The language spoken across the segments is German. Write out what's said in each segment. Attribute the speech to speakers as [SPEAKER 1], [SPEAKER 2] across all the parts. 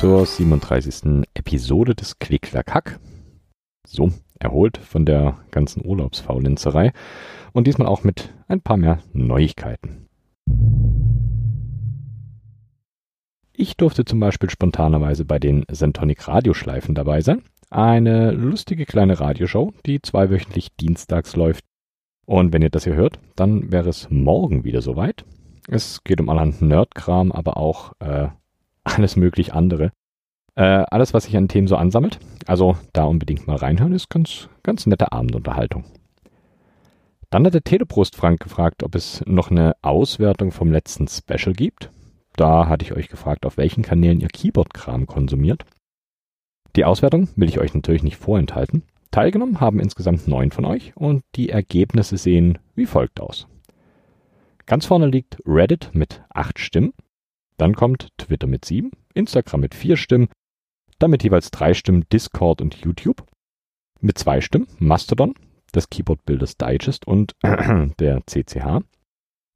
[SPEAKER 1] Zur 37. Episode des Klick-Klack-Hack. So, erholt von der ganzen Urlaubsfaulenzerei und diesmal auch mit ein paar mehr Neuigkeiten. Ich durfte zum Beispiel spontanerweise bei den Sentonic Radioschleifen dabei sein. Eine lustige kleine Radioshow, die zweiwöchentlich dienstags läuft. Und wenn ihr das hier hört, dann wäre es morgen wieder soweit. Es geht um allerhand Nerdkram, aber auch äh, alles möglich andere. Äh, alles, was sich an Themen so ansammelt. Also da unbedingt mal reinhören, ist ganz, ganz nette Abendunterhaltung. Dann hat der Teleprost Frank gefragt, ob es noch eine Auswertung vom letzten Special gibt. Da hatte ich euch gefragt, auf welchen Kanälen ihr Keyboard-Kram konsumiert. Die Auswertung will ich euch natürlich nicht vorenthalten. Teilgenommen haben insgesamt neun von euch und die Ergebnisse sehen wie folgt aus. Ganz vorne liegt Reddit mit acht Stimmen, dann kommt Twitter mit sieben, Instagram mit vier Stimmen, damit jeweils drei Stimmen Discord und YouTube. Mit zwei Stimmen Mastodon, das Keyboard Builders Digest und der CCH.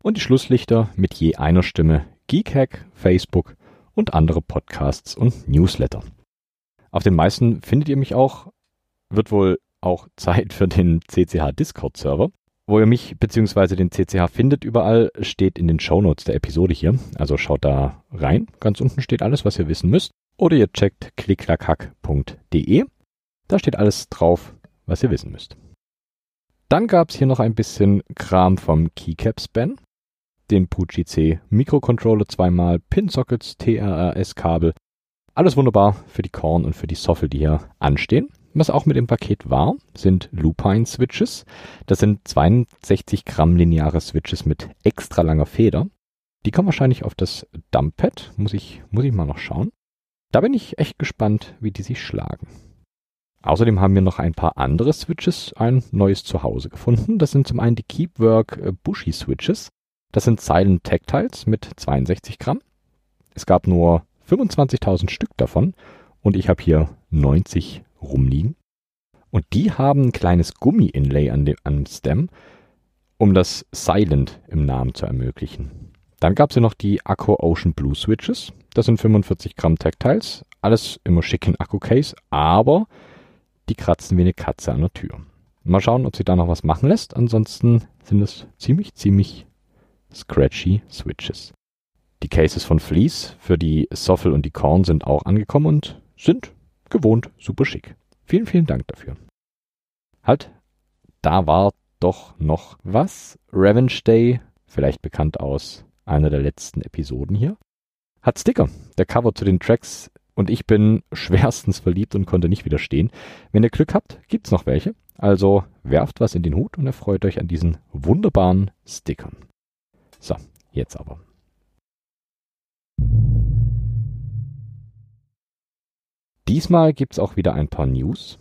[SPEAKER 1] Und die Schlusslichter mit je einer Stimme Geekhack, Facebook und andere Podcasts und Newsletter. Auf den meisten findet ihr mich auch, wird wohl auch Zeit für den CCH Discord Server. Wo ihr mich bzw. den CCH findet überall, steht in den Shownotes der Episode hier. Also schaut da rein. Ganz unten steht alles, was ihr wissen müsst. Oder ihr checkt klicklackhack.de. Da steht alles drauf, was ihr wissen müsst. Dann gab es hier noch ein bisschen Kram vom Keycaps-Ben, den Pucci C Mikrocontroller zweimal, Pin-Sockets, TRRS-Kabel. Alles wunderbar für die Korn und für die Soffel, die hier anstehen. Was auch mit dem Paket war, sind Lupine Switches. Das sind 62 Gramm lineare Switches mit extra langer Feder. Die kommen wahrscheinlich auf das Dumppad. Muss ich, muss ich mal noch schauen. Da bin ich echt gespannt, wie die sich schlagen. Außerdem haben wir noch ein paar andere Switches ein neues Zuhause gefunden. Das sind zum einen die Keepwork äh, Bushy Switches. Das sind Silent Tactiles mit 62 Gramm. Es gab nur 25.000 Stück davon und ich habe hier 90 rumliegen. Und die haben ein kleines Gummi-Inlay an dem, am Stem, um das Silent im Namen zu ermöglichen. Dann gab es ja noch die Akku Ocean Blue Switches. Das sind 45 Gramm Tactiles. Alles immer schick in Akku-Case, aber die kratzen wie eine Katze an der Tür. Mal schauen, ob sie da noch was machen lässt. Ansonsten sind es ziemlich, ziemlich scratchy Switches. Die Cases von Fleece für die Soffel und die Korn sind auch angekommen und sind gewohnt super schick. Vielen, vielen Dank dafür. Halt, da war doch noch was. Revenge Day, vielleicht bekannt aus einer der letzten Episoden hier, hat Sticker. Der Cover zu den Tracks und ich bin schwerstens verliebt und konnte nicht widerstehen. Wenn ihr Glück habt, gibt's noch welche. Also werft was in den Hut und erfreut euch an diesen wunderbaren Stickern. So, jetzt aber. Diesmal gibt's auch wieder ein paar News.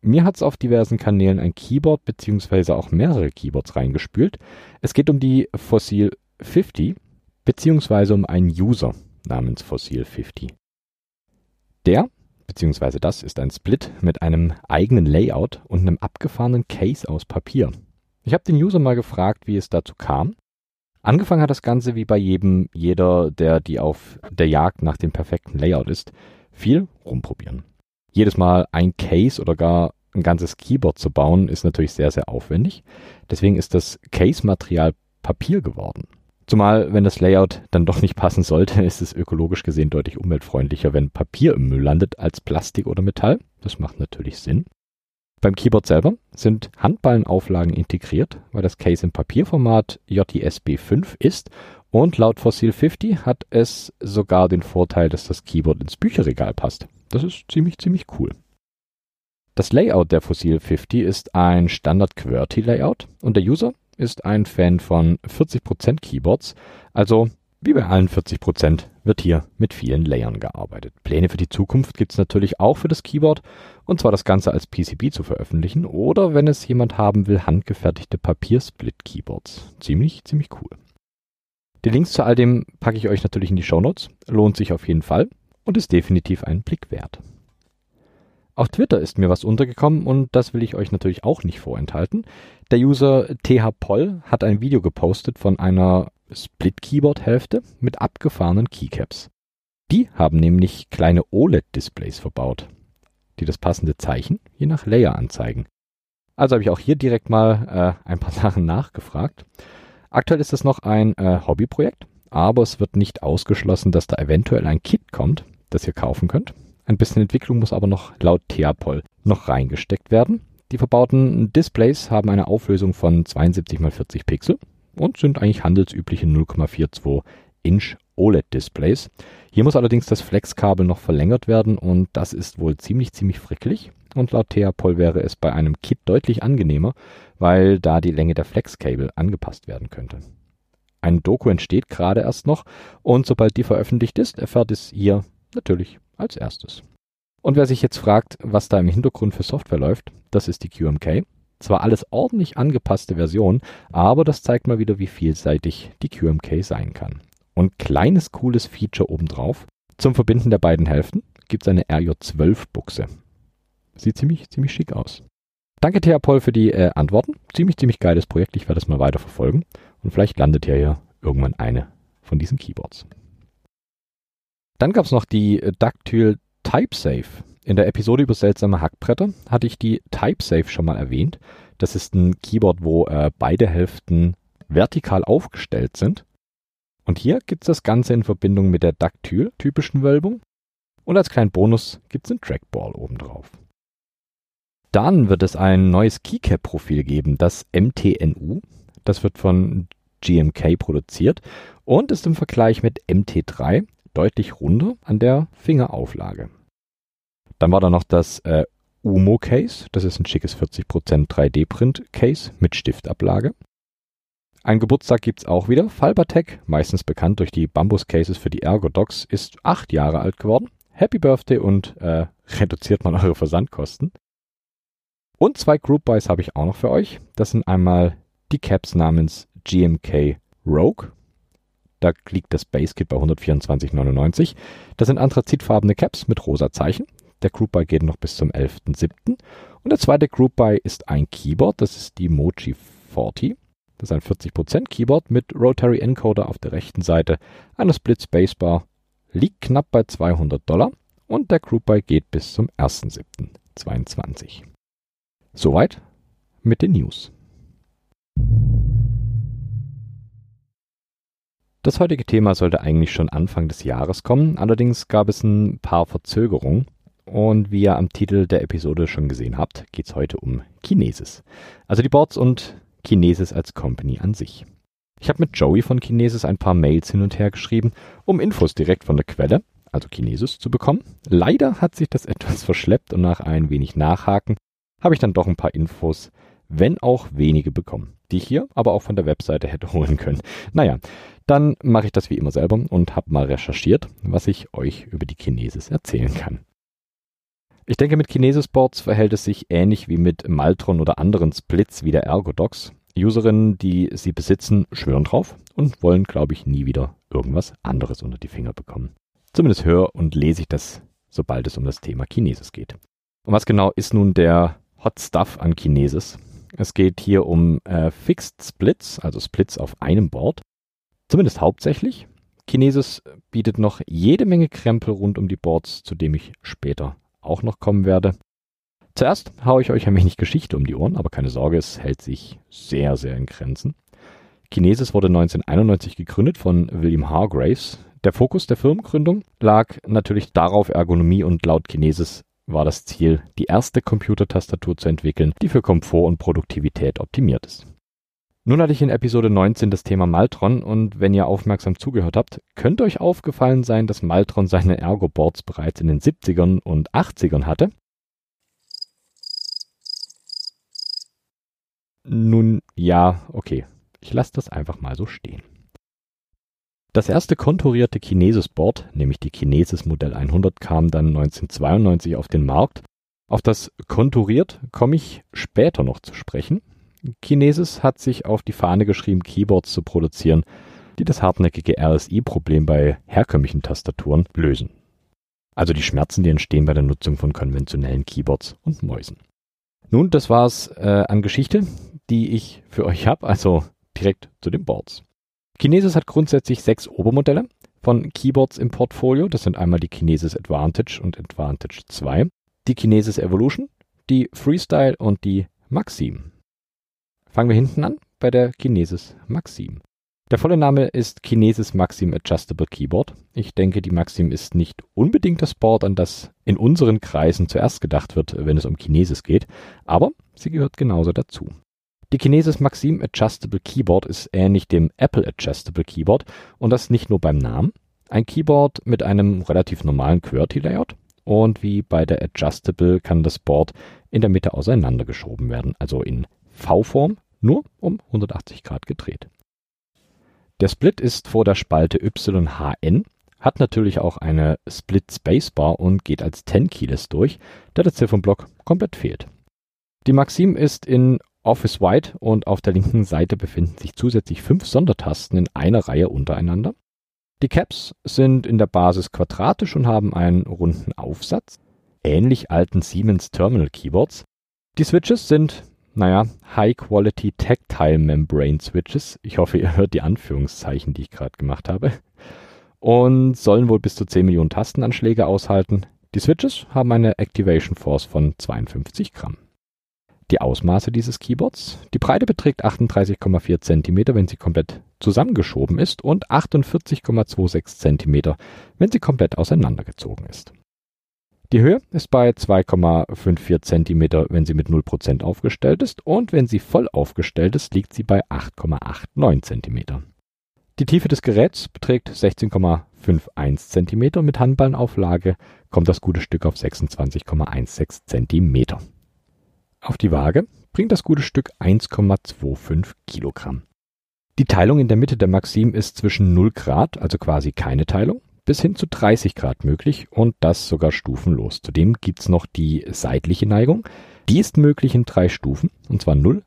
[SPEAKER 1] Mir hat's auf diversen Kanälen ein Keyboard bzw. auch mehrere Keyboards reingespült. Es geht um die Fossil 50 bzw. um einen User namens Fossil 50. Der bzw. das ist ein Split mit einem eigenen Layout und einem abgefahrenen Case aus Papier. Ich habe den User mal gefragt, wie es dazu kam. Angefangen hat das Ganze wie bei jedem, jeder, der die auf der Jagd nach dem perfekten Layout ist viel rumprobieren. Jedes Mal ein Case oder gar ein ganzes Keyboard zu bauen, ist natürlich sehr, sehr aufwendig. Deswegen ist das Case-Material Papier geworden. Zumal, wenn das Layout dann doch nicht passen sollte, ist es ökologisch gesehen deutlich umweltfreundlicher, wenn Papier im Müll landet als Plastik oder Metall. Das macht natürlich Sinn. Beim Keyboard selber sind Handballenauflagen integriert, weil das Case im Papierformat JTSB 5 ist und laut Fossil 50 hat es sogar den Vorteil, dass das Keyboard ins Bücherregal passt. Das ist ziemlich, ziemlich cool. Das Layout der Fossil 50 ist ein Standard QWERTY Layout und der User ist ein Fan von 40% Keyboards, also wie bei allen 40% wird hier mit vielen Layern gearbeitet. Pläne für die Zukunft gibt es natürlich auch für das Keyboard, und zwar das Ganze als PCB zu veröffentlichen oder wenn es jemand haben will, handgefertigte Papiersplit-Keyboards. Ziemlich, ziemlich cool. Die Links zu all dem packe ich euch natürlich in die Shownotes. Lohnt sich auf jeden Fall und ist definitiv einen Blick wert. Auf Twitter ist mir was untergekommen und das will ich euch natürlich auch nicht vorenthalten. Der User thpoll hat ein Video gepostet von einer Split-Keyboard-Hälfte mit abgefahrenen Keycaps. Die haben nämlich kleine OLED-Displays verbaut, die das passende Zeichen je nach Layer anzeigen. Also habe ich auch hier direkt mal äh, ein paar Sachen nachgefragt. Aktuell ist es noch ein äh, Hobbyprojekt, aber es wird nicht ausgeschlossen, dass da eventuell ein Kit kommt, das ihr kaufen könnt. Ein bisschen Entwicklung muss aber noch laut Theapol noch reingesteckt werden. Die verbauten Displays haben eine Auflösung von 72 x 40 Pixel und sind eigentlich handelsübliche 0,42 Inch OLED-Displays. Hier muss allerdings das Flexkabel noch verlängert werden und das ist wohl ziemlich, ziemlich frickelig. Und laut Theapol wäre es bei einem Kit deutlich angenehmer, weil da die Länge der Flexkabel angepasst werden könnte. Ein Doku entsteht gerade erst noch und sobald die veröffentlicht ist, erfährt es hier natürlich als erstes. Und wer sich jetzt fragt, was da im Hintergrund für Software läuft, das ist die QMK. Zwar alles ordentlich angepasste Version, aber das zeigt mal wieder, wie vielseitig die QMK sein kann. Und kleines cooles Feature obendrauf. Zum Verbinden der beiden Hälften gibt es eine RJ12-Buchse. Sieht ziemlich, ziemlich schick aus. Danke Theapol für die äh, Antworten. Ziemlich, ziemlich geiles Projekt. Ich werde es mal weiter verfolgen. Und vielleicht landet ja hier irgendwann eine von diesen Keyboards. Dann gab es noch die äh, Dactyl TypeSafe. In der Episode über seltsame Hackbretter hatte ich die TypeSafe schon mal erwähnt. Das ist ein Keyboard, wo äh, beide Hälften vertikal aufgestellt sind. Und hier gibt es das Ganze in Verbindung mit der Dactyl-typischen Wölbung. Und als kleinen Bonus gibt es einen Trackball obendrauf. Dann wird es ein neues Keycap-Profil geben, das MTNU. Das wird von GMK produziert und ist im Vergleich mit MT3 deutlich runder an der Fingerauflage. Dann war da noch das äh, Umo Case, das ist ein schickes 40% 3D-Print Case mit Stiftablage. Ein Geburtstag gibt es auch wieder. Falbatec, meistens bekannt durch die Bambus Cases für die Ergodocs, ist acht Jahre alt geworden. Happy Birthday und äh, reduziert mal eure Versandkosten. Und zwei Group Buys habe ich auch noch für euch. Das sind einmal die Caps namens GMK Rogue. Da liegt das Base Kit bei 124,99. Das sind anthrazitfarbene Caps mit rosa Zeichen. Der Group Buy geht noch bis zum 11.07. Und der zweite Group Buy ist ein Keyboard. Das ist die Mochi 40. Das ist ein 40% Keyboard mit Rotary Encoder auf der rechten Seite, einer Split Spacebar, liegt knapp bei 200 Dollar und der Group Buy geht bis zum 1.07.22. Soweit mit den News. Das heutige Thema sollte eigentlich schon Anfang des Jahres kommen, allerdings gab es ein paar Verzögerungen. Und wie ihr am Titel der Episode schon gesehen habt, geht es heute um Kinesis. Also die Boards und Kinesis als Company an sich. Ich habe mit Joey von Kinesis ein paar Mails hin und her geschrieben, um Infos direkt von der Quelle, also Kinesis, zu bekommen. Leider hat sich das etwas verschleppt und nach ein wenig Nachhaken habe ich dann doch ein paar Infos, wenn auch wenige bekommen, die ich hier aber auch von der Webseite hätte holen können. Naja, dann mache ich das wie immer selber und habe mal recherchiert, was ich euch über die Kinesis erzählen kann. Ich denke, mit Kinesis Boards verhält es sich ähnlich wie mit Maltron oder anderen Splits wie der Ergodox. Userinnen, die sie besitzen, schwören drauf und wollen, glaube ich, nie wieder irgendwas anderes unter die Finger bekommen. Zumindest höre und lese ich das, sobald es um das Thema Kinesis geht. Und was genau ist nun der Hot Stuff an Kinesis? Es geht hier um äh, Fixed Splits, also Splits auf einem Board. Zumindest hauptsächlich. Kinesis bietet noch jede Menge Krempel rund um die Boards, zu dem ich später auch noch kommen werde. Zuerst haue ich euch ein wenig Geschichte um die Ohren, aber keine Sorge, es hält sich sehr, sehr in Grenzen. Kinesis wurde 1991 gegründet von William Hargraves. Der Fokus der Firmengründung lag natürlich darauf, Ergonomie und laut Kinesis war das Ziel, die erste Computertastatur zu entwickeln, die für Komfort und Produktivität optimiert ist. Nun hatte ich in Episode 19 das Thema Maltron und wenn ihr aufmerksam zugehört habt, könnte euch aufgefallen sein, dass Maltron seine Ergo-Boards bereits in den 70ern und 80ern hatte. Nun ja, okay, ich lasse das einfach mal so stehen. Das erste konturierte Kinesis-Board, nämlich die Kinesis Modell 100, kam dann 1992 auf den Markt. Auf das konturiert komme ich später noch zu sprechen. Kinesis hat sich auf die Fahne geschrieben, Keyboards zu produzieren, die das hartnäckige RSI-Problem bei herkömmlichen Tastaturen lösen. Also die Schmerzen, die entstehen bei der Nutzung von konventionellen Keyboards und Mäusen. Nun, das war's äh, an Geschichte, die ich für euch habe, also direkt zu den Boards. Kinesis hat grundsätzlich sechs Obermodelle, von Keyboards im Portfolio. Das sind einmal die Kinesis Advantage und Advantage 2, die Kinesis Evolution, die Freestyle und die Maxim. Fangen wir hinten an bei der Kinesis Maxim. Der volle Name ist Kinesis Maxim Adjustable Keyboard. Ich denke, die Maxim ist nicht unbedingt das Board, an das in unseren Kreisen zuerst gedacht wird, wenn es um Kinesis geht, aber sie gehört genauso dazu. Die Kinesis Maxim Adjustable Keyboard ist ähnlich dem Apple Adjustable Keyboard und das nicht nur beim Namen. Ein Keyboard mit einem relativ normalen QWERTY-Layout und wie bei der Adjustable kann das Board in der Mitte auseinandergeschoben werden, also in V-Form, nur um 180 Grad gedreht. Der Split ist vor der Spalte YHN, hat natürlich auch eine Split Spacebar und geht als 10 Keyless durch, da der Ziffernblock komplett fehlt. Die Maxim ist in Office White und auf der linken Seite befinden sich zusätzlich fünf Sondertasten in einer Reihe untereinander. Die Caps sind in der Basis quadratisch und haben einen runden Aufsatz, ähnlich alten Siemens Terminal Keyboards. Die Switches sind naja, High-Quality Tactile Membrane Switches. Ich hoffe, ihr hört die Anführungszeichen, die ich gerade gemacht habe. Und sollen wohl bis zu 10 Millionen Tastenanschläge aushalten. Die Switches haben eine Activation Force von 52 Gramm. Die Ausmaße dieses Keyboards. Die Breite beträgt 38,4 cm, wenn sie komplett zusammengeschoben ist und 48,26 cm, wenn sie komplett auseinandergezogen ist. Die Höhe ist bei 2,54 cm, wenn sie mit 0% aufgestellt ist und wenn sie voll aufgestellt ist, liegt sie bei 8,89 cm. Die Tiefe des Geräts beträgt 16,51 cm mit Handballenauflage kommt das gute Stück auf 26,16 cm. Auf die Waage bringt das gute Stück 1,25 Kilogramm. Die Teilung in der Mitte der Maxim ist zwischen 0 Grad, also quasi keine Teilung, bis hin zu 30 Grad möglich und das sogar stufenlos. Zudem gibt's noch die seitliche Neigung. Die ist möglich in drei Stufen, und zwar 0,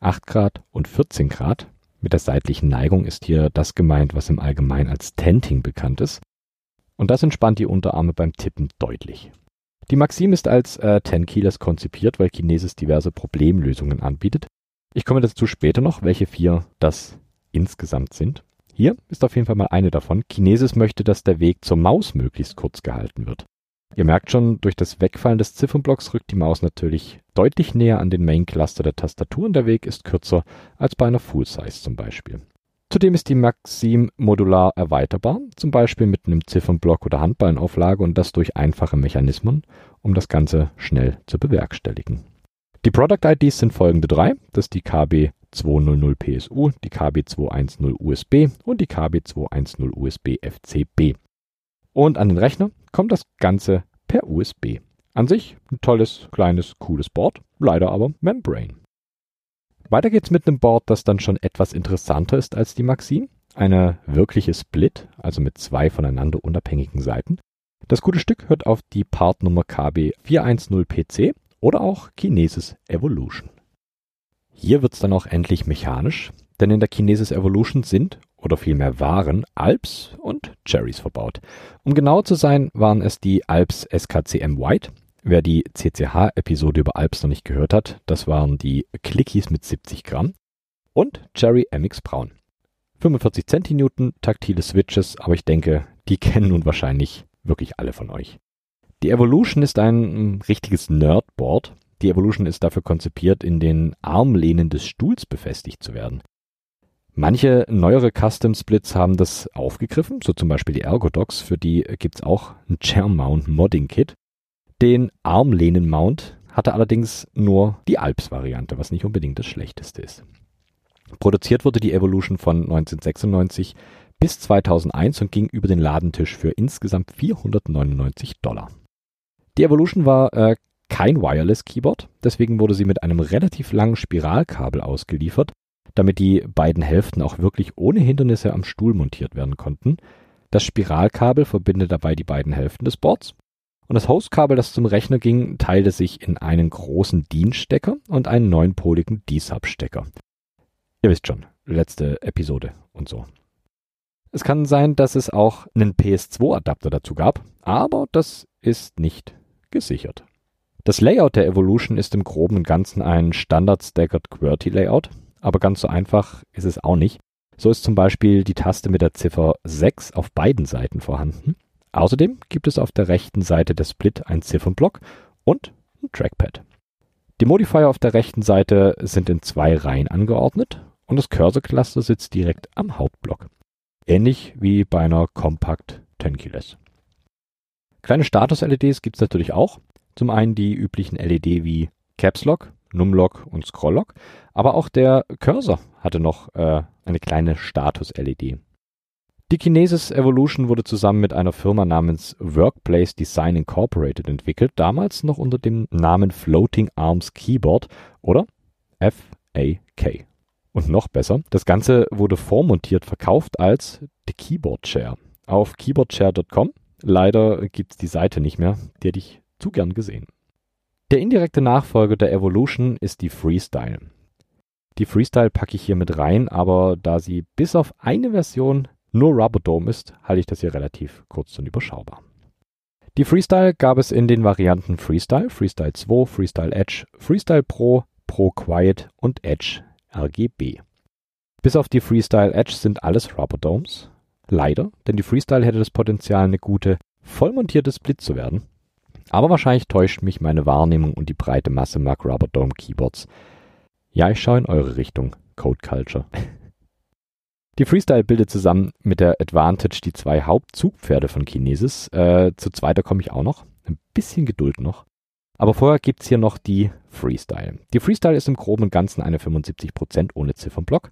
[SPEAKER 1] 8 Grad und 14 Grad. Mit der seitlichen Neigung ist hier das gemeint, was im Allgemeinen als Tenting bekannt ist. Und das entspannt die Unterarme beim Tippen deutlich. Die Maxim ist als äh, 10 Keyless konzipiert, weil Kinesis diverse Problemlösungen anbietet. Ich komme dazu später noch, welche vier das insgesamt sind. Hier ist auf jeden Fall mal eine davon. Kinesis möchte, dass der Weg zur Maus möglichst kurz gehalten wird. Ihr merkt schon, durch das Wegfallen des Ziffernblocks rückt die Maus natürlich deutlich näher an den Main Cluster der Tastatur und der Weg ist kürzer als bei einer Full Size zum Beispiel. Zudem ist die Maxim modular erweiterbar, zum Beispiel mit einem Ziffernblock oder Handballenauflage und das durch einfache Mechanismen, um das Ganze schnell zu bewerkstelligen. Die Product IDs sind folgende drei. Das ist die KB 200 PSU, die KB210 USB und die KB210 USB FCB. Und an den Rechner kommt das Ganze per USB. An sich ein tolles, kleines, cooles Board, leider aber Membrane. Weiter geht's mit einem Board, das dann schon etwas interessanter ist als die Maxim. Eine wirkliche Split, also mit zwei voneinander unabhängigen Seiten. Das gute Stück hört auf die Partnummer KB410PC oder auch Kinesis Evolution. Hier wird's dann auch endlich mechanisch, denn in der Kinesis Evolution sind, oder vielmehr waren, Alps und Cherries verbaut. Um genau zu sein, waren es die Alps SKCM White. Wer die CCH-Episode über Alps noch nicht gehört hat, das waren die Clickies mit 70 Gramm. Und Cherry MX Braun. 45 Centinewton, taktile Switches, aber ich denke, die kennen nun wahrscheinlich wirklich alle von euch. Die Evolution ist ein richtiges Nerdboard. Die Evolution ist dafür konzipiert, in den Armlehnen des Stuhls befestigt zu werden. Manche neuere Custom Splits haben das aufgegriffen, so zum Beispiel die Ergodox, für die gibt's auch ein Chair Mount Modding Kit. Den Armlehnen Mount hatte allerdings nur die Alps-Variante, was nicht unbedingt das schlechteste ist. Produziert wurde die Evolution von 1996 bis 2001 und ging über den Ladentisch für insgesamt 499 Dollar. Die Evolution war äh, kein Wireless Keyboard, deswegen wurde sie mit einem relativ langen Spiralkabel ausgeliefert, damit die beiden Hälften auch wirklich ohne Hindernisse am Stuhl montiert werden konnten. Das Spiralkabel verbindet dabei die beiden Hälften des Boards und das Hostkabel, das zum Rechner ging, teilte sich in einen großen DIN-Stecker und einen neunpoligen D-Sub-Stecker. Ihr wisst schon, letzte Episode und so. Es kann sein, dass es auch einen PS2-Adapter dazu gab, aber das ist nicht gesichert. Das Layout der Evolution ist im groben und Ganzen ein Standard Staggered QWERTY Layout, aber ganz so einfach ist es auch nicht. So ist zum Beispiel die Taste mit der Ziffer 6 auf beiden Seiten vorhanden. Außerdem gibt es auf der rechten Seite des Split einen Ziffernblock und ein Trackpad. Die Modifier auf der rechten Seite sind in zwei Reihen angeordnet und das Cursor-Cluster sitzt direkt am Hauptblock. Ähnlich wie bei einer Compact 10 Keyless. Kleine Status-LEDs gibt es natürlich auch. Zum einen die üblichen LED wie Caps Lock, Numlock und Scroll Lock, aber auch der Cursor hatte noch äh, eine kleine Status-LED. Die Kinesis Evolution wurde zusammen mit einer Firma namens Workplace Design Incorporated entwickelt, damals noch unter dem Namen Floating Arms Keyboard oder FAK. Und noch besser, das Ganze wurde vormontiert verkauft als The Keyboard Chair auf keyboardchair.com. Leider gibt es die Seite nicht mehr, die hätte ich zu gern gesehen. Der indirekte Nachfolger der Evolution ist die Freestyle. Die Freestyle packe ich hier mit rein, aber da sie bis auf eine Version nur Rubber Dome ist, halte ich das hier relativ kurz und überschaubar. Die Freestyle gab es in den Varianten Freestyle, Freestyle 2, Freestyle Edge, Freestyle Pro, Pro Quiet und Edge RGB. Bis auf die Freestyle Edge sind alles Rubber Domes. Leider, denn die Freestyle hätte das Potenzial, eine gute, vollmontierte Split zu werden. Aber wahrscheinlich täuscht mich meine Wahrnehmung und die breite Masse mag Rubber Dome Keyboards. Ja, ich schaue in eure Richtung, Code Culture. Die Freestyle bildet zusammen mit der Advantage die zwei Hauptzugpferde von Kinesis. Äh, zu zweiter komme ich auch noch. Ein bisschen Geduld noch. Aber vorher gibt es hier noch die Freestyle. Die Freestyle ist im Groben und Ganzen eine 75% ohne Ziffernblock.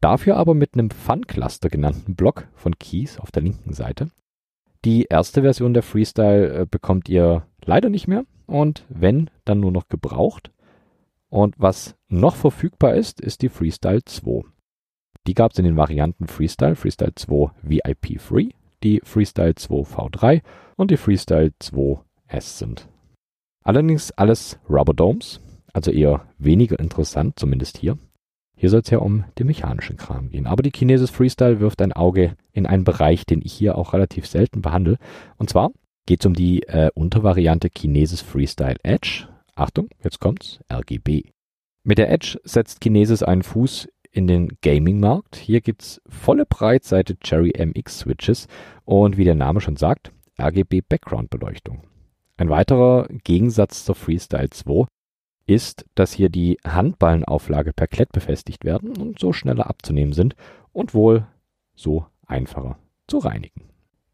[SPEAKER 1] Dafür aber mit einem Fun-Cluster genannten Block von Keys auf der linken Seite. Die erste Version der Freestyle äh, bekommt ihr leider nicht mehr und wenn, dann nur noch gebraucht. Und was noch verfügbar ist, ist die Freestyle 2. Die gab es in den Varianten Freestyle, Freestyle 2 VIP Free, die Freestyle 2 V3 und die Freestyle 2 S sind. Allerdings alles Rubber Domes, also eher weniger interessant, zumindest hier. Hier soll es ja um den mechanischen Kram gehen. Aber die Kinesis Freestyle wirft ein Auge in einen Bereich, den ich hier auch relativ selten behandle. Und zwar geht es um die äh, Untervariante Kinesis Freestyle Edge. Achtung, jetzt kommt's, RGB. Mit der Edge setzt Kinesis einen Fuß in den Gaming-Markt. Hier gibt's volle Breitseite Cherry MX Switches und wie der Name schon sagt, RGB Background Beleuchtung. Ein weiterer Gegensatz zur Freestyle 2 ist, dass hier die Handballenauflage per Klett befestigt werden und so schneller abzunehmen sind und wohl so einfacher zu reinigen.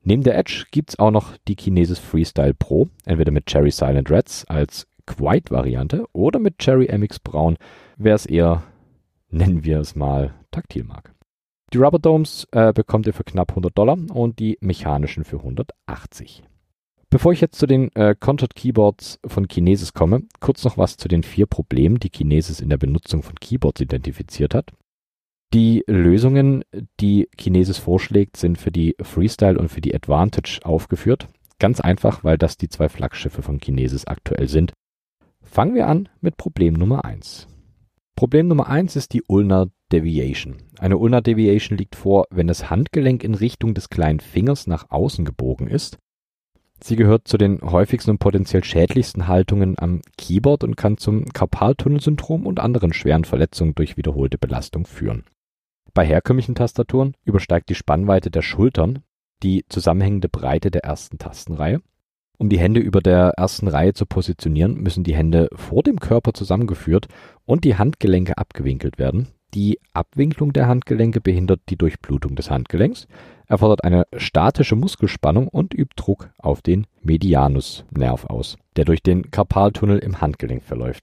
[SPEAKER 1] Neben der Edge gibt's auch noch die Kinesis Freestyle Pro, entweder mit Cherry Silent Reds als Quiet-Variante oder mit Cherry MX Braun, wer es eher nennen wir es mal, taktil mag. Die Rubber Domes äh, bekommt ihr für knapp 100 Dollar und die mechanischen für 180. Bevor ich jetzt zu den äh, Contored Keyboards von Kinesis komme, kurz noch was zu den vier Problemen, die Kinesis in der Benutzung von Keyboards identifiziert hat. Die Lösungen, die Kinesis vorschlägt, sind für die Freestyle und für die Advantage aufgeführt. Ganz einfach, weil das die zwei Flaggschiffe von Kinesis aktuell sind. Fangen wir an mit Problem Nummer 1. Problem Nummer eins ist die Ulnar Deviation. Eine Ulnar Deviation liegt vor, wenn das Handgelenk in Richtung des kleinen Fingers nach außen gebogen ist. Sie gehört zu den häufigsten und potenziell schädlichsten Haltungen am Keyboard und kann zum Karpaltunnelsyndrom und anderen schweren Verletzungen durch wiederholte Belastung führen. Bei herkömmlichen Tastaturen übersteigt die Spannweite der Schultern die zusammenhängende Breite der ersten Tastenreihe um die Hände über der ersten Reihe zu positionieren, müssen die Hände vor dem Körper zusammengeführt und die Handgelenke abgewinkelt werden. Die Abwinklung der Handgelenke behindert die Durchblutung des Handgelenks, erfordert eine statische Muskelspannung und übt Druck auf den Medianusnerv aus, der durch den Karpaltunnel im Handgelenk verläuft.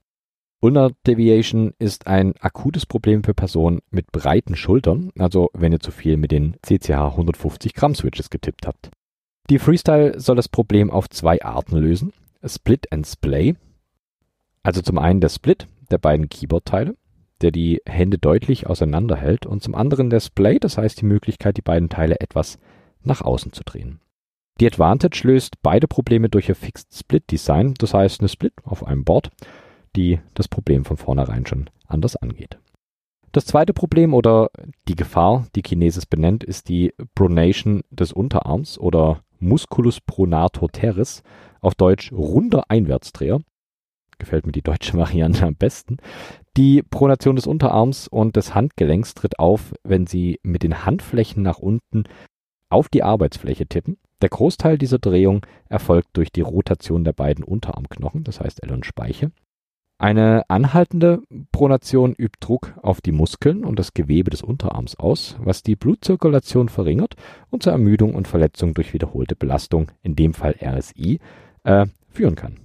[SPEAKER 1] Ulnar Deviation ist ein akutes Problem für Personen mit breiten Schultern, also wenn ihr zu viel mit den CCH 150 Gramm Switches getippt habt. Die Freestyle soll das Problem auf zwei Arten lösen. Split and Splay. Also zum einen der Split der beiden Keyboard-Teile, der die Hände deutlich auseinander hält und zum anderen der Splay, das heißt die Möglichkeit, die beiden Teile etwas nach außen zu drehen. Die Advantage löst beide Probleme durch ihr Fixed Split Design, das heißt eine Split auf einem Board, die das Problem von vornherein schon anders angeht. Das zweite Problem oder die Gefahr, die Kinesis benennt, ist die Pronation des Unterarms oder Musculus pronator teres, auf Deutsch runder Einwärtsdreher. gefällt mir die deutsche Variante am besten. Die Pronation des Unterarms und des Handgelenks tritt auf, wenn Sie mit den Handflächen nach unten auf die Arbeitsfläche tippen. Der Großteil dieser Drehung erfolgt durch die Rotation der beiden Unterarmknochen, das heißt L und Speiche. Eine anhaltende Pronation übt Druck auf die Muskeln und das Gewebe des Unterarms aus, was die Blutzirkulation verringert und zur Ermüdung und Verletzung durch wiederholte Belastung, in dem Fall RSI, äh, führen kann.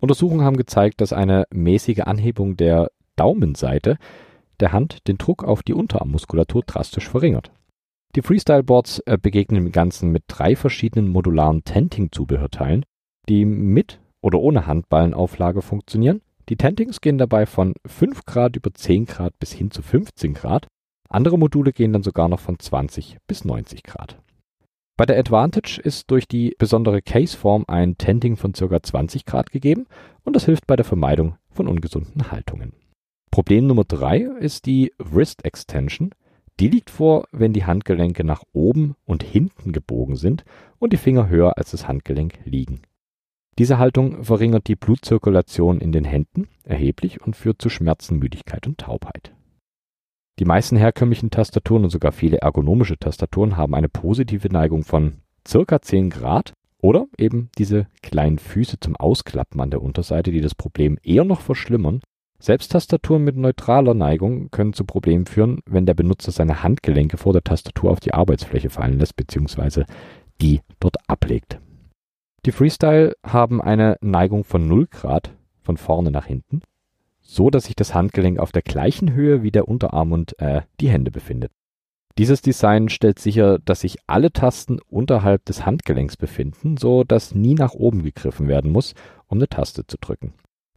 [SPEAKER 1] Untersuchungen haben gezeigt, dass eine mäßige Anhebung der Daumenseite der Hand den Druck auf die Unterarmmuskulatur drastisch verringert. Die Freestyle-Boards äh, begegnen im Ganzen mit drei verschiedenen modularen Tenting-Zubehörteilen, die mit oder ohne Handballenauflage funktionieren die Tentings gehen dabei von 5 Grad über 10 Grad bis hin zu 15 Grad. Andere Module gehen dann sogar noch von 20 bis 90 Grad. Bei der Advantage ist durch die besondere Caseform ein Tenting von ca. 20 Grad gegeben und das hilft bei der Vermeidung von ungesunden Haltungen. Problem Nummer 3 ist die Wrist Extension. Die liegt vor, wenn die Handgelenke nach oben und hinten gebogen sind und die Finger höher als das Handgelenk liegen. Diese Haltung verringert die Blutzirkulation in den Händen erheblich und führt zu Schmerzen, Müdigkeit und Taubheit. Die meisten herkömmlichen Tastaturen und sogar viele ergonomische Tastaturen haben eine positive Neigung von circa 10 Grad oder eben diese kleinen Füße zum Ausklappen an der Unterseite, die das Problem eher noch verschlimmern. Selbst Tastaturen mit neutraler Neigung können zu Problemen führen, wenn der Benutzer seine Handgelenke vor der Tastatur auf die Arbeitsfläche fallen lässt bzw. die dort ablegt. Die Freestyle haben eine Neigung von 0 Grad von vorne nach hinten, so dass sich das Handgelenk auf der gleichen Höhe wie der Unterarm und äh, die Hände befindet. Dieses Design stellt sicher, dass sich alle Tasten unterhalb des Handgelenks befinden, so dass nie nach oben gegriffen werden muss, um eine Taste zu drücken.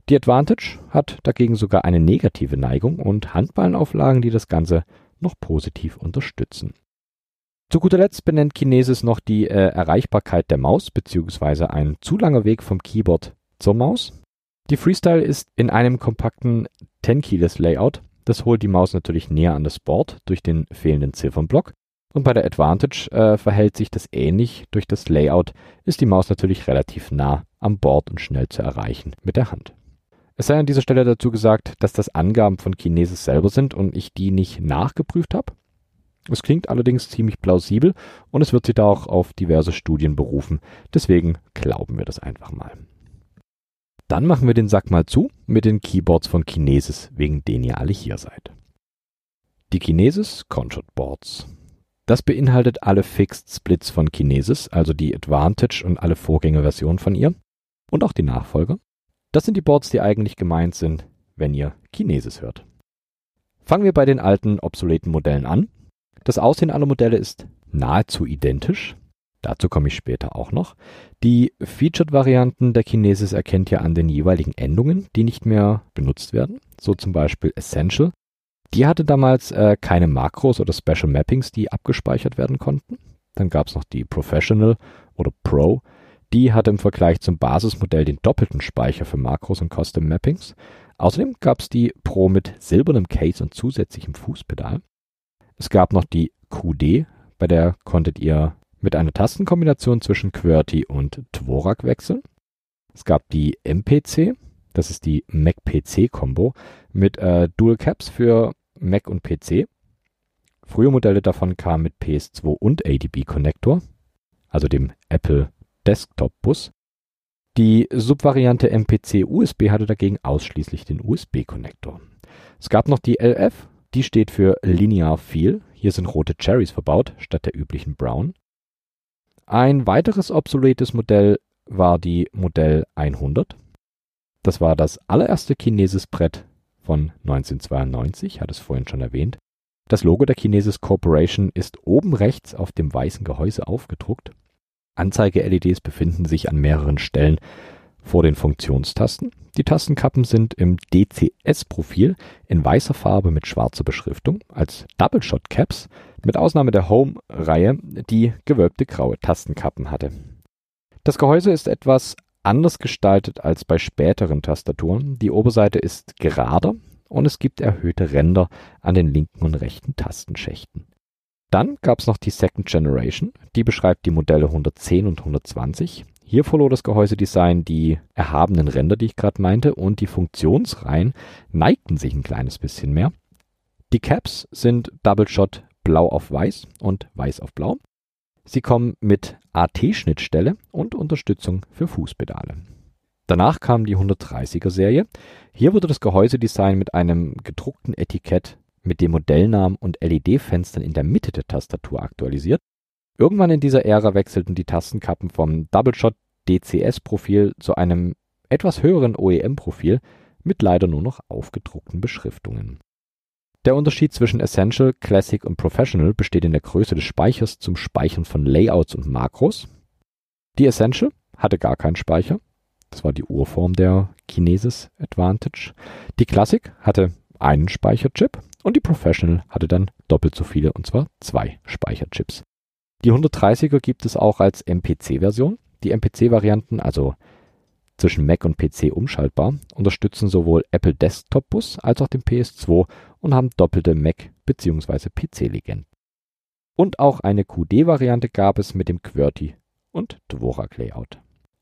[SPEAKER 1] Die Advantage hat dagegen sogar eine negative Neigung und Handballenauflagen, die das Ganze noch positiv unterstützen. Zu guter Letzt benennt Kinesis noch die äh, Erreichbarkeit der Maus bzw. ein zu langer Weg vom Keyboard zur Maus. Die Freestyle ist in einem kompakten 10-Keyless Layout. Das holt die Maus natürlich näher an das Board durch den fehlenden Ziffernblock. Und bei der Advantage äh, verhält sich das ähnlich. Durch das Layout ist die Maus natürlich relativ nah am Board und schnell zu erreichen mit der Hand. Es sei an dieser Stelle dazu gesagt, dass das Angaben von Kinesis selber sind und ich die nicht nachgeprüft habe. Es klingt allerdings ziemlich plausibel und es wird sich da auch auf diverse Studien berufen. Deswegen glauben wir das einfach mal. Dann machen wir den Sack mal zu mit den Keyboards von Kinesis, wegen denen ihr alle hier seid. Die Kinesis Concert Boards. Das beinhaltet alle Fixed Splits von Kinesis, also die Advantage und alle Vorgängerversionen von ihr und auch die Nachfolger. Das sind die Boards, die eigentlich gemeint sind, wenn ihr Kinesis hört. Fangen wir bei den alten, obsoleten Modellen an das Aussehen aller Modelle ist nahezu identisch. Dazu komme ich später auch noch. Die Featured-Varianten der Kinesis erkennt ihr an den jeweiligen Endungen, die nicht mehr benutzt werden. So zum Beispiel Essential. Die hatte damals äh, keine Makros oder Special Mappings, die abgespeichert werden konnten. Dann gab es noch die Professional oder Pro. Die hatte im Vergleich zum Basismodell den doppelten Speicher für Makros und Custom Mappings. Außerdem gab es die Pro mit silbernem Case und zusätzlichem Fußpedal. Es gab noch die QD, bei der konntet ihr mit einer Tastenkombination zwischen QWERTY und Dvorak wechseln. Es gab die MPC, das ist die Mac-PC-Kombo mit äh, Dual Caps für Mac und PC. Frühe Modelle davon kamen mit PS2 und ADB-Konnektor, also dem Apple Desktop-Bus. Die Subvariante MPC USB hatte dagegen ausschließlich den USB-Konnektor. Es gab noch die LF, die steht für Linear Feel. Hier sind rote Cherries verbaut statt der üblichen Brown. Ein weiteres obsoletes Modell war die Modell 100. Das war das allererste Kinesis-Brett von 1992, hat es vorhin schon erwähnt. Das Logo der Kinesis Corporation ist oben rechts auf dem weißen Gehäuse aufgedruckt. Anzeige-LEDs befinden sich an mehreren Stellen vor den Funktionstasten. Die Tastenkappen sind im DCS-Profil in weißer Farbe mit schwarzer Beschriftung als Double-Shot Caps mit Ausnahme der Home-Reihe, die gewölbte graue Tastenkappen hatte. Das Gehäuse ist etwas anders gestaltet als bei späteren Tastaturen. Die Oberseite ist gerader und es gibt erhöhte Ränder an den linken und rechten Tastenschächten. Dann gab es noch die Second Generation, die beschreibt die Modelle 110 und 120. Hier verlor das Gehäusedesign die erhabenen Ränder, die ich gerade meinte, und die Funktionsreihen neigten sich ein kleines bisschen mehr. Die Caps sind Double Shot blau auf weiß und weiß auf blau. Sie kommen mit AT-Schnittstelle und Unterstützung für Fußpedale. Danach kam die 130er Serie. Hier wurde das Gehäusedesign mit einem gedruckten Etikett mit dem Modellnamen und LED-Fenstern in der Mitte der Tastatur aktualisiert. Irgendwann in dieser Ära wechselten die Tastenkappen vom Double-Shot DCS-Profil zu einem etwas höheren OEM-Profil mit leider nur noch aufgedruckten Beschriftungen. Der Unterschied zwischen Essential, Classic und Professional besteht in der Größe des Speichers zum Speichern von Layouts und Makros. Die Essential hatte gar keinen Speicher. Das war die Urform der Kinesis Advantage. Die Classic hatte einen Speicherchip und die Professional hatte dann doppelt so viele und zwar zwei Speicherchips. Die 130er gibt es auch als MPC-Version. Die MPC-Varianten, also zwischen Mac und PC umschaltbar, unterstützen sowohl Apple Desktop Bus als auch den PS2 und haben doppelte Mac- bzw. PC-Legenden. Und auch eine QD-Variante gab es mit dem QWERTY und Dvorak-Layout.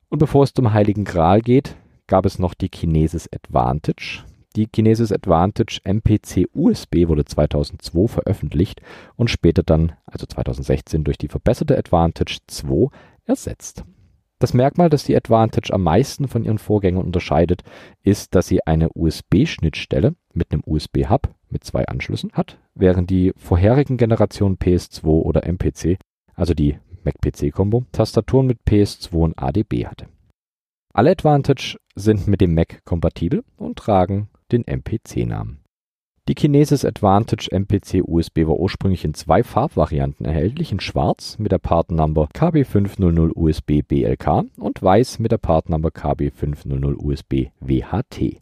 [SPEAKER 1] Und bevor es zum Heiligen Gral geht, gab es noch die Kinesis Advantage. Die Kinesis Advantage MPC USB wurde 2002 veröffentlicht und später dann, also 2016, durch die verbesserte Advantage 2 ersetzt. Das Merkmal, das die Advantage am meisten von ihren Vorgängern unterscheidet, ist, dass sie eine USB-Schnittstelle mit einem USB-Hub mit zwei Anschlüssen hat, während die vorherigen Generationen PS2 oder MPC, also die Mac-PC-Kombo, Tastaturen mit PS2 und ADB hatte. Alle Advantage sind mit dem Mac kompatibel und tragen den MPC-Namen. Die Kinesis Advantage MPC USB war ursprünglich in zwei Farbvarianten erhältlich, in schwarz mit der Part Number KB500 USB BLK und weiß mit der Part Number KB500 USB WHT.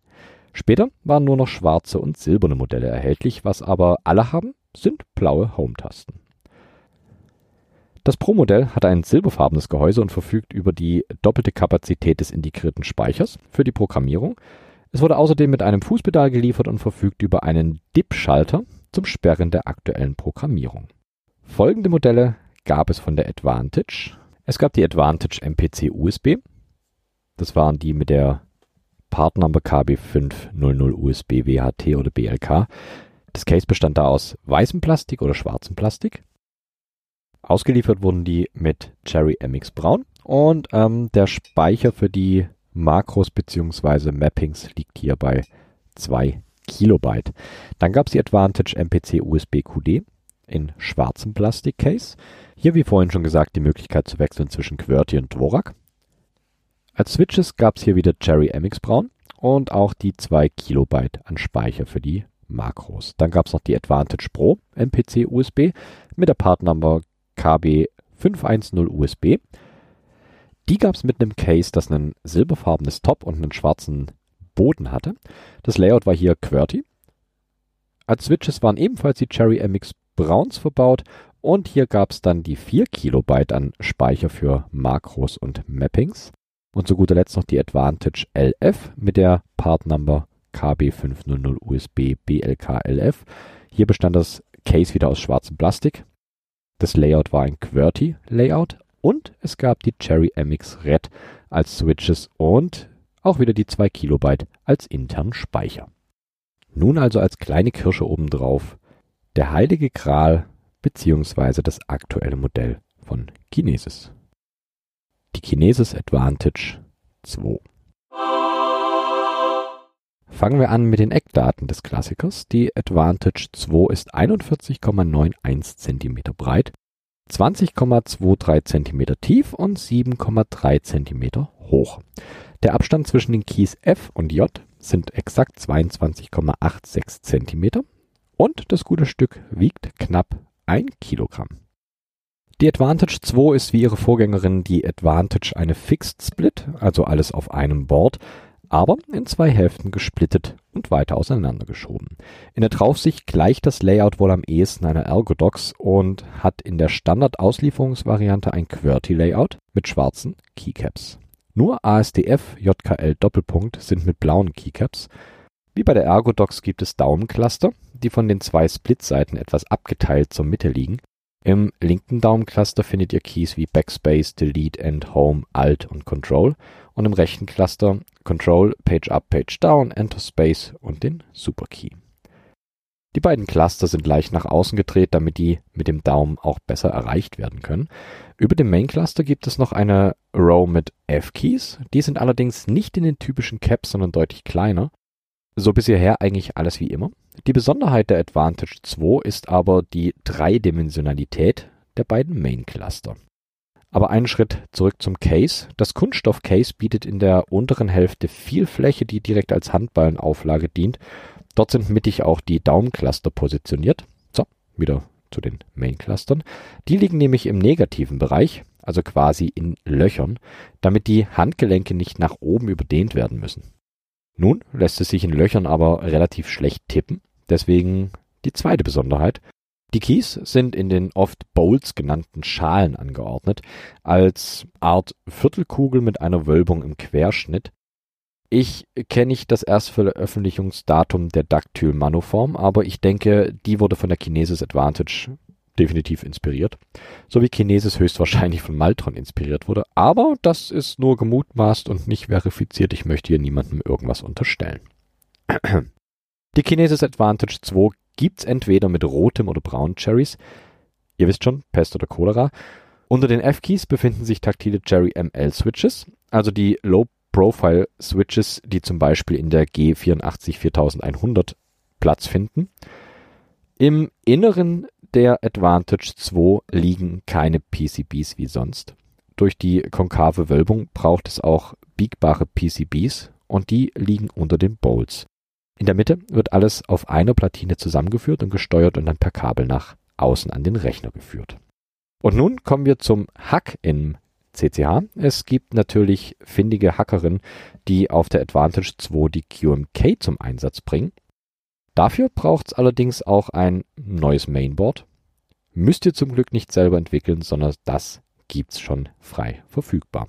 [SPEAKER 1] Später waren nur noch schwarze und silberne Modelle erhältlich, was aber alle haben, sind blaue Home-Tasten. Das Pro-Modell hat ein silberfarbenes Gehäuse und verfügt über die doppelte Kapazität des integrierten Speichers für die Programmierung es wurde außerdem mit einem Fußpedal geliefert und verfügt über einen DIP-Schalter zum Sperren der aktuellen Programmierung. Folgende Modelle gab es von der Advantage. Es gab die Advantage MPC USB. Das waren die mit der Partnummer KB500 USB WHT oder BLK. Das Case bestand da aus weißem Plastik oder schwarzem Plastik. Ausgeliefert wurden die mit Cherry MX Braun und ähm, der Speicher für die Makros bzw. Mappings liegt hier bei 2 Kilobyte. Dann gab es die Advantage MPC USB QD in schwarzem Plastikcase. Hier wie vorhin schon gesagt die Möglichkeit zu wechseln zwischen QWERTY und Dvorak. Als Switches gab es hier wieder Cherry MX Braun und auch die 2 Kilobyte an Speicher für die Makros. Dann gab es noch die Advantage Pro MPC USB mit der Partnummer KB510 USB die gab es mit einem Case, das ein silberfarbenes Top und einen schwarzen Boden hatte. Das Layout war hier QWERTY. Als Switches waren ebenfalls die Cherry MX Browns verbaut und hier gab es dann die 4 Kilobyte an Speicher für Makros und Mappings. Und zu guter Letzt noch die Advantage LF mit der Part Number KB500 USB BLK LF. Hier bestand das Case wieder aus schwarzem Plastik. Das Layout war ein QWERTY Layout und es gab die Cherry MX Red als Switches und auch wieder die 2 Kilobyte als internen Speicher. Nun also als kleine Kirsche obendrauf der heilige Gral bzw. das aktuelle Modell von Kinesis. Die Kinesis Advantage 2. Fangen wir an mit den Eckdaten des Klassikers. Die Advantage 2 ist 41,91 cm breit 20,23 cm tief und 7,3 cm hoch. Der Abstand zwischen den Keys F und J sind exakt 22,86 cm und das gute Stück wiegt knapp 1 Kilogramm. Die Advantage 2 ist wie ihre Vorgängerin die Advantage eine Fixed Split, also alles auf einem Board, aber in zwei Hälften gesplittet und weiter auseinandergeschoben. In der Draufsicht gleicht das Layout wohl am ehesten einer Ergodox und hat in der Standard-Auslieferungsvariante ein QWERTY-Layout mit schwarzen Keycaps. Nur ASDF, JKL Doppelpunkt sind mit blauen Keycaps. Wie bei der Ergodox gibt es Daumencluster, die von den zwei Splitseiten etwas abgeteilt zur Mitte liegen. Im linken Daumencluster findet ihr Keys wie Backspace, Delete, End, Home, Alt und Control und im rechten Cluster Control, Page Up, Page Down, Enter Space und den Superkey. Die beiden Cluster sind leicht nach außen gedreht, damit die mit dem Daumen auch besser erreicht werden können. Über dem Main Cluster gibt es noch eine Row mit F-Keys. Die sind allerdings nicht in den typischen Caps, sondern deutlich kleiner. So bis hierher eigentlich alles wie immer. Die Besonderheit der Advantage 2 ist aber die Dreidimensionalität der beiden Main Cluster. Aber einen Schritt zurück zum Case. Das Kunststoff-Case bietet in der unteren Hälfte viel Fläche, die direkt als Handballenauflage dient. Dort sind mittig auch die Daumencluster positioniert. So, wieder zu den Main-Clustern. Die liegen nämlich im negativen Bereich, also quasi in Löchern, damit die Handgelenke nicht nach oben überdehnt werden müssen. Nun lässt es sich in Löchern aber relativ schlecht tippen, deswegen die zweite Besonderheit. Die Keys sind in den oft Bowls genannten Schalen angeordnet, als Art Viertelkugel mit einer Wölbung im Querschnitt. Ich kenne nicht das Erstveröffentlichungsdatum der Dactyl Manoform, aber ich denke, die wurde von der Kinesis Advantage definitiv inspiriert. So wie Kinesis höchstwahrscheinlich von Maltron inspiriert wurde. Aber das ist nur gemutmaßt und nicht verifiziert. Ich möchte hier niemandem irgendwas unterstellen. Die Kinesis Advantage 2 gibt's entweder mit rotem oder braunen Cherries. Ihr wisst schon, Pest oder Cholera. Unter den F-Keys befinden sich taktile Cherry ML Switches, also die Low Profile Switches, die zum Beispiel in der G84 4100 Platz finden. Im Inneren der Advantage 2 liegen keine PCBs wie sonst. Durch die konkave Wölbung braucht es auch biegbare PCBs und die liegen unter den Bowls. In der Mitte wird alles auf einer Platine zusammengeführt und gesteuert und dann per Kabel nach außen an den Rechner geführt. Und nun kommen wir zum Hack im CCH. Es gibt natürlich findige Hackerinnen, die auf der Advantage 2 die QMK zum Einsatz bringen. Dafür braucht es allerdings auch ein neues Mainboard. Müsst ihr zum Glück nicht selber entwickeln, sondern das gibt's schon frei verfügbar.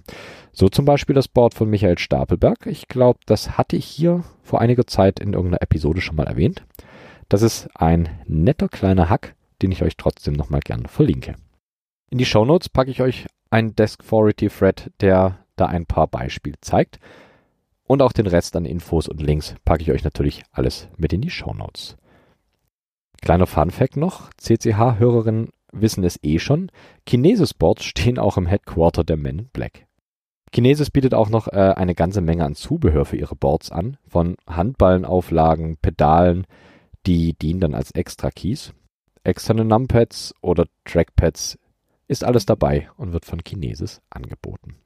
[SPEAKER 1] So zum Beispiel das Board von Michael Stapelberg. Ich glaube, das hatte ich hier vor einiger Zeit in irgendeiner Episode schon mal erwähnt. Das ist ein netter kleiner Hack, den ich euch trotzdem nochmal gern verlinke. In die Shownotes packe ich euch einen Desk 4 Thread, der da ein paar Beispiele zeigt. Und auch den Rest an Infos und Links packe ich euch natürlich alles mit in die Shownotes. Kleiner Fun Fact noch, CCH-Hörerinnen wissen es eh schon, Kinesis Boards stehen auch im Headquarter der Men in Black. Kinesis bietet auch noch äh, eine ganze Menge an Zubehör für ihre Boards an, von Handballenauflagen, Pedalen, die dienen dann als Extra-Keys. Externe Numpads oder Trackpads ist alles dabei und wird von Kinesis angeboten.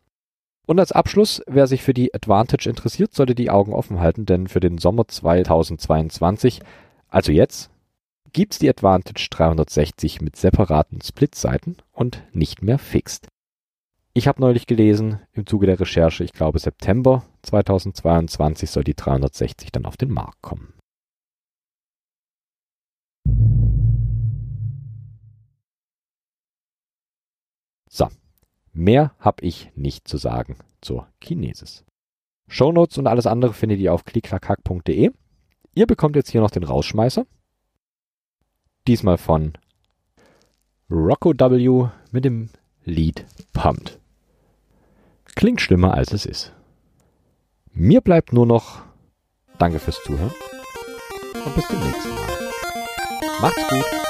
[SPEAKER 1] Und als Abschluss, wer sich für die Advantage interessiert, sollte die Augen offen halten, denn für den Sommer 2022, also jetzt, gibt's die Advantage 360 mit separaten Splitseiten und nicht mehr fixed. Ich habe neulich gelesen, im Zuge der Recherche, ich glaube September 2022 soll die 360 dann auf den Markt kommen. So, mehr habe ich nicht zu sagen zur Chinesis. Shownotes und alles andere findet ihr auf klicklackhack.de. Ihr bekommt jetzt hier noch den Rausschmeißer. Diesmal von Rocco W. mit dem Lied Pumped. Klingt schlimmer als es ist. Mir bleibt nur noch Danke fürs Zuhören und bis zum nächsten Mal. Macht's gut.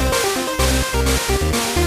[SPEAKER 1] Música